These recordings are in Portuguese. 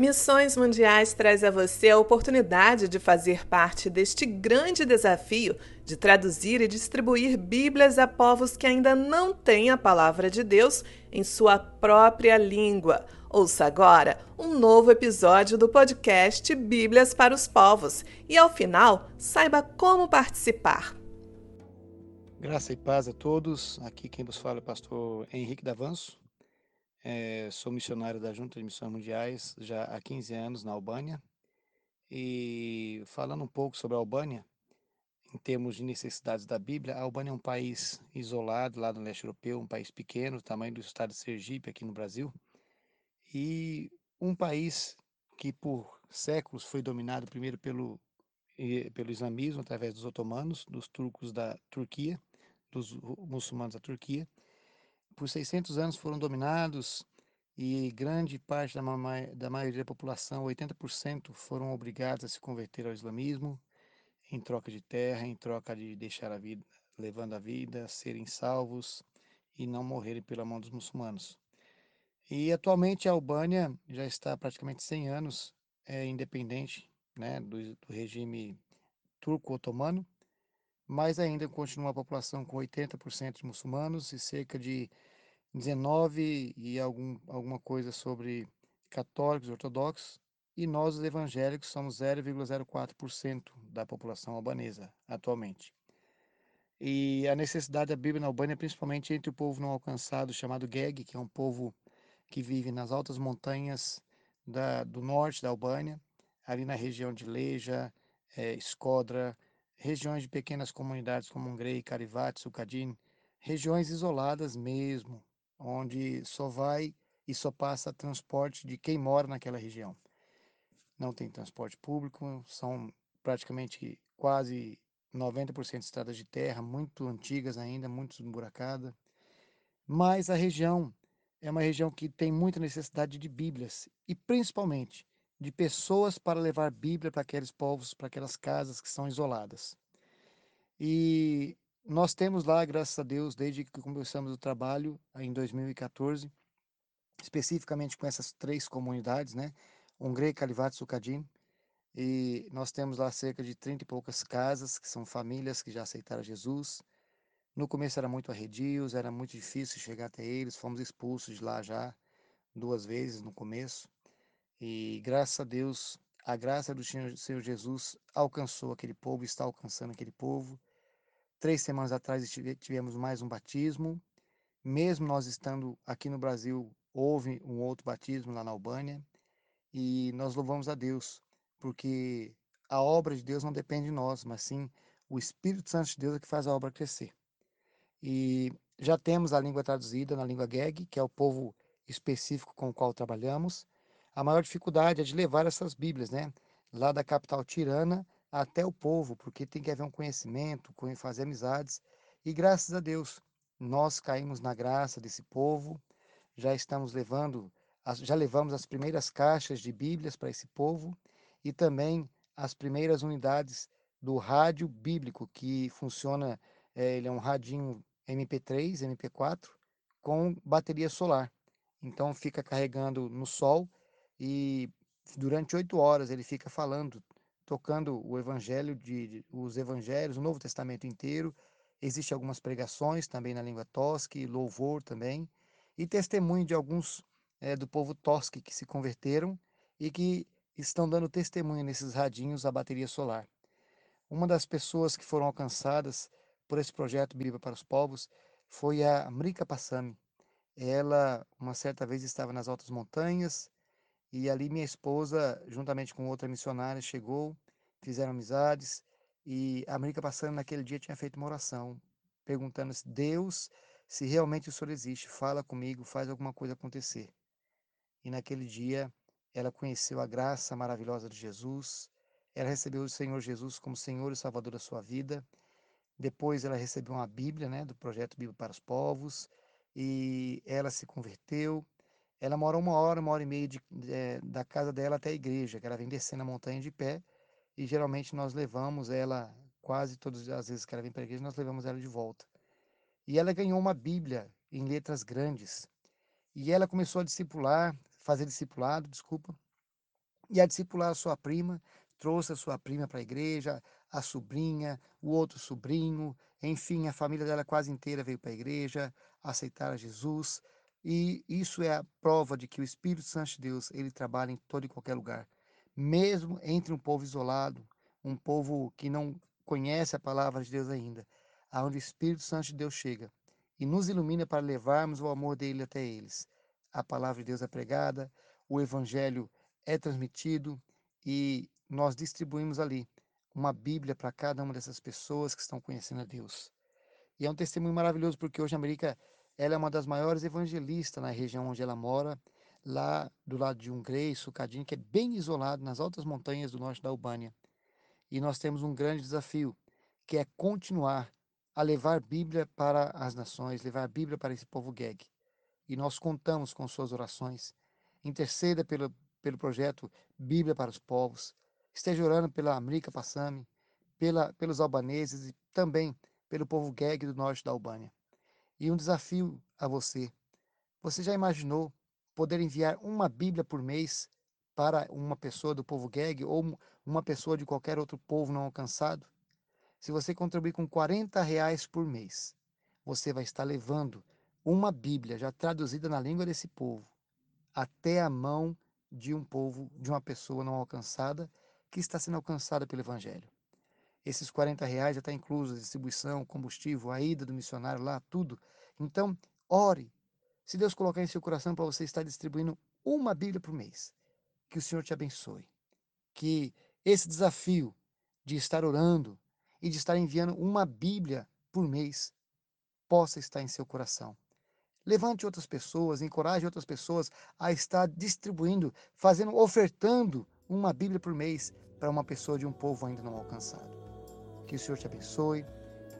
Missões Mundiais traz a você a oportunidade de fazer parte deste grande desafio de traduzir e distribuir Bíblias a povos que ainda não têm a palavra de Deus em sua própria língua. Ouça agora um novo episódio do podcast Bíblias para os Povos e, ao final, saiba como participar. Graça e paz a todos. Aqui quem vos fala é o pastor Henrique Davanço. É, sou missionário da Junta de Missões Mundiais já há 15 anos na Albânia. E falando um pouco sobre a Albânia, em termos de necessidades da Bíblia, a Albânia é um país isolado lá no leste europeu, um país pequeno, tamanho do estado de Sergipe aqui no Brasil, e um país que por séculos foi dominado primeiro pelo, pelo islamismo, através dos otomanos, dos turcos da Turquia, dos muçulmanos da Turquia, por 600 anos foram dominados e grande parte da, ma da maioria da população, 80%, foram obrigados a se converter ao islamismo em troca de terra, em troca de deixar a vida, levando a vida, serem salvos e não morrerem pela mão dos muçulmanos. E atualmente a Albânia já está praticamente 100 anos é, independente né, do, do regime turco-otomano, mas ainda continua a população com 80% de muçulmanos e cerca de 19 e algum, alguma coisa sobre católicos ortodoxos, e nós, os evangélicos, somos 0,04% da população albanesa atualmente. E a necessidade da Bíblia na Albânia, principalmente entre o povo não alcançado, chamado Geg, que é um povo que vive nas altas montanhas da, do norte da Albânia, ali na região de Leja, é, Skodra, regiões de pequenas comunidades como Ungrei, Karivati, Sukadin, regiões isoladas mesmo, onde só vai e só passa transporte de quem mora naquela região. Não tem transporte público, são praticamente quase 90% de estradas de terra, muito antigas ainda, muito esburacadas. Mas a região é uma região que tem muita necessidade de Bíblias e principalmente de pessoas para levar Bíblia para aqueles povos, para aquelas casas que são isoladas. E nós temos lá, graças a Deus, desde que começamos o trabalho em 2014, especificamente com essas três comunidades, né? Ungrei, Calivat, Sucadim, e nós temos lá cerca de 30 e poucas casas, que são famílias que já aceitaram Jesus. No começo era muito arredios, era muito difícil chegar até eles, fomos expulsos de lá já duas vezes no começo. E graças a Deus, a graça do Senhor Jesus alcançou aquele povo, está alcançando aquele povo. Três semanas atrás tivemos mais um batismo. Mesmo nós estando aqui no Brasil, houve um outro batismo lá na Albânia. E nós louvamos a Deus, porque a obra de Deus não depende de nós, mas sim o Espírito Santo de Deus é que faz a obra crescer. E já temos a língua traduzida na língua Geg, que é o povo específico com o qual trabalhamos. A maior dificuldade é de levar essas Bíblias, né? Lá da capital Tirana até o povo, porque tem que haver um conhecimento, fazer amizades. E graças a Deus, nós caímos na graça desse povo, já estamos levando, já levamos as primeiras caixas de Bíblias para esse povo e também as primeiras unidades do rádio bíblico, que funciona, é, ele é um radinho MP3, MP4, com bateria solar. Então fica carregando no sol e durante oito horas ele fica falando tocando o evangelho de, de, os evangelhos, o Novo Testamento inteiro. Existem algumas pregações também na língua tosque, louvor também, e testemunho de alguns é, do povo tosque que se converteram e que estão dando testemunho nesses radinhos à bateria solar. Uma das pessoas que foram alcançadas por esse projeto Bíblia para os Povos foi a Mrika Passami. Ela, uma certa vez, estava nas altas montanhas, e ali minha esposa, juntamente com outra missionária, chegou, fizeram amizades e a América passando naquele dia tinha feito uma oração, perguntando se Deus, se realmente o Senhor existe, fala comigo, faz alguma coisa acontecer. E naquele dia ela conheceu a graça maravilhosa de Jesus, ela recebeu o Senhor Jesus como Senhor e Salvador da sua vida. Depois ela recebeu uma Bíblia, né, do projeto Bíblia para os Povos, e ela se converteu ela mora uma hora, uma hora e meia de, é, da casa dela até a igreja, que ela vem descendo a montanha de pé, e geralmente nós levamos ela, quase todas as vezes que ela vem para a igreja, nós levamos ela de volta. E ela ganhou uma Bíblia em letras grandes. E ela começou a discipular, fazer discipulado, desculpa. e a discipular a sua prima, trouxe a sua prima para a igreja, a sobrinha, o outro sobrinho, enfim, a família dela quase inteira veio para a igreja, aceitar Jesus, e isso é a prova de que o Espírito Santo de Deus, ele trabalha em todo e qualquer lugar, mesmo entre um povo isolado, um povo que não conhece a palavra de Deus ainda, aonde o Espírito Santo de Deus chega e nos ilumina para levarmos o amor dele até eles. A palavra de Deus é pregada, o evangelho é transmitido e nós distribuímos ali uma Bíblia para cada uma dessas pessoas que estão conhecendo a Deus. E é um testemunho maravilhoso porque hoje a América ela é uma das maiores evangelistas na região onde ela mora, lá do lado de Ungrei, Sucadinho, que é bem isolado nas altas montanhas do norte da Albânia. E nós temos um grande desafio, que é continuar a levar Bíblia para as nações, levar Bíblia para esse povo gag. E nós contamos com suas orações. Interceda pelo, pelo projeto Bíblia para os Povos. Esteja orando pela América Passami, pela, pelos albaneses e também pelo povo gag do norte da Albânia. E um desafio a você. Você já imaginou poder enviar uma Bíblia por mês para uma pessoa do povo Geg ou uma pessoa de qualquer outro povo não alcançado? Se você contribuir com 40 reais por mês, você vai estar levando uma Bíblia já traduzida na língua desse povo até a mão de um povo, de uma pessoa não alcançada que está sendo alcançada pelo Evangelho. Esses 40 reais já está incluso a distribuição, combustível, a ida do missionário lá, tudo. Então, ore. Se Deus colocar em seu coração para você estar distribuindo uma Bíblia por mês, que o Senhor te abençoe. Que esse desafio de estar orando e de estar enviando uma Bíblia por mês possa estar em seu coração. Levante outras pessoas, encoraje outras pessoas a estar distribuindo, fazendo, ofertando uma Bíblia por mês para uma pessoa de um povo ainda não alcançado. Que o Senhor te abençoe,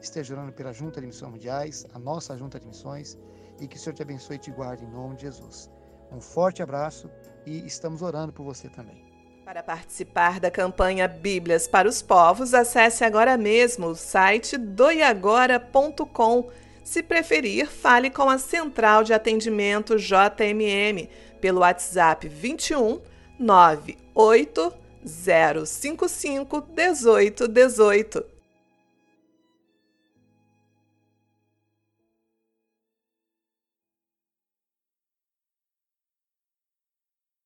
esteja orando pela Junta de Missões Mundiais, a nossa Junta de Missões, e que o Senhor te abençoe e te guarde em nome de Jesus. Um forte abraço e estamos orando por você também. Para participar da campanha Bíblias para os Povos, acesse agora mesmo o site doiagora.com. Se preferir, fale com a Central de Atendimento JMM pelo WhatsApp 21 98 055 1818.